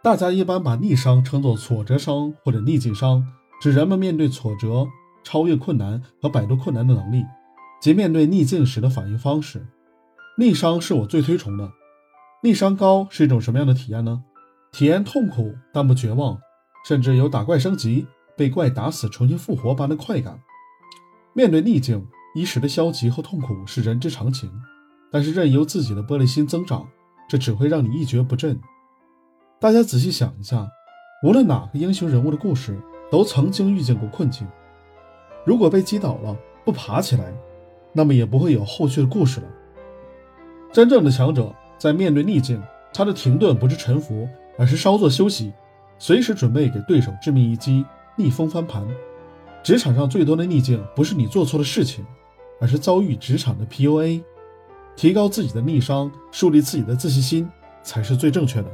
大家一般把逆商称作挫折商或者逆境商，指人们面对挫折、超越困难和摆脱困难的能力，及面对逆境时的反应方式。逆商是我最推崇的。逆商高是一种什么样的体验呢？体验痛苦但不绝望，甚至有打怪升级、被怪打死重新复活般的快感。面对逆境，一时的消极和痛苦是人之常情，但是任由自己的玻璃心增长，这只会让你一蹶不振。大家仔细想一下，无论哪个英雄人物的故事，都曾经遇见过困境。如果被击倒了，不爬起来，那么也不会有后续的故事了。真正的强者在面对逆境，他的停顿不是沉浮，而是稍作休息，随时准备给对手致命一击，逆风翻盘。职场上最多的逆境，不是你做错了事情，而是遭遇职场的 PUA。提高自己的逆商，树立自己的自信心，才是最正确的。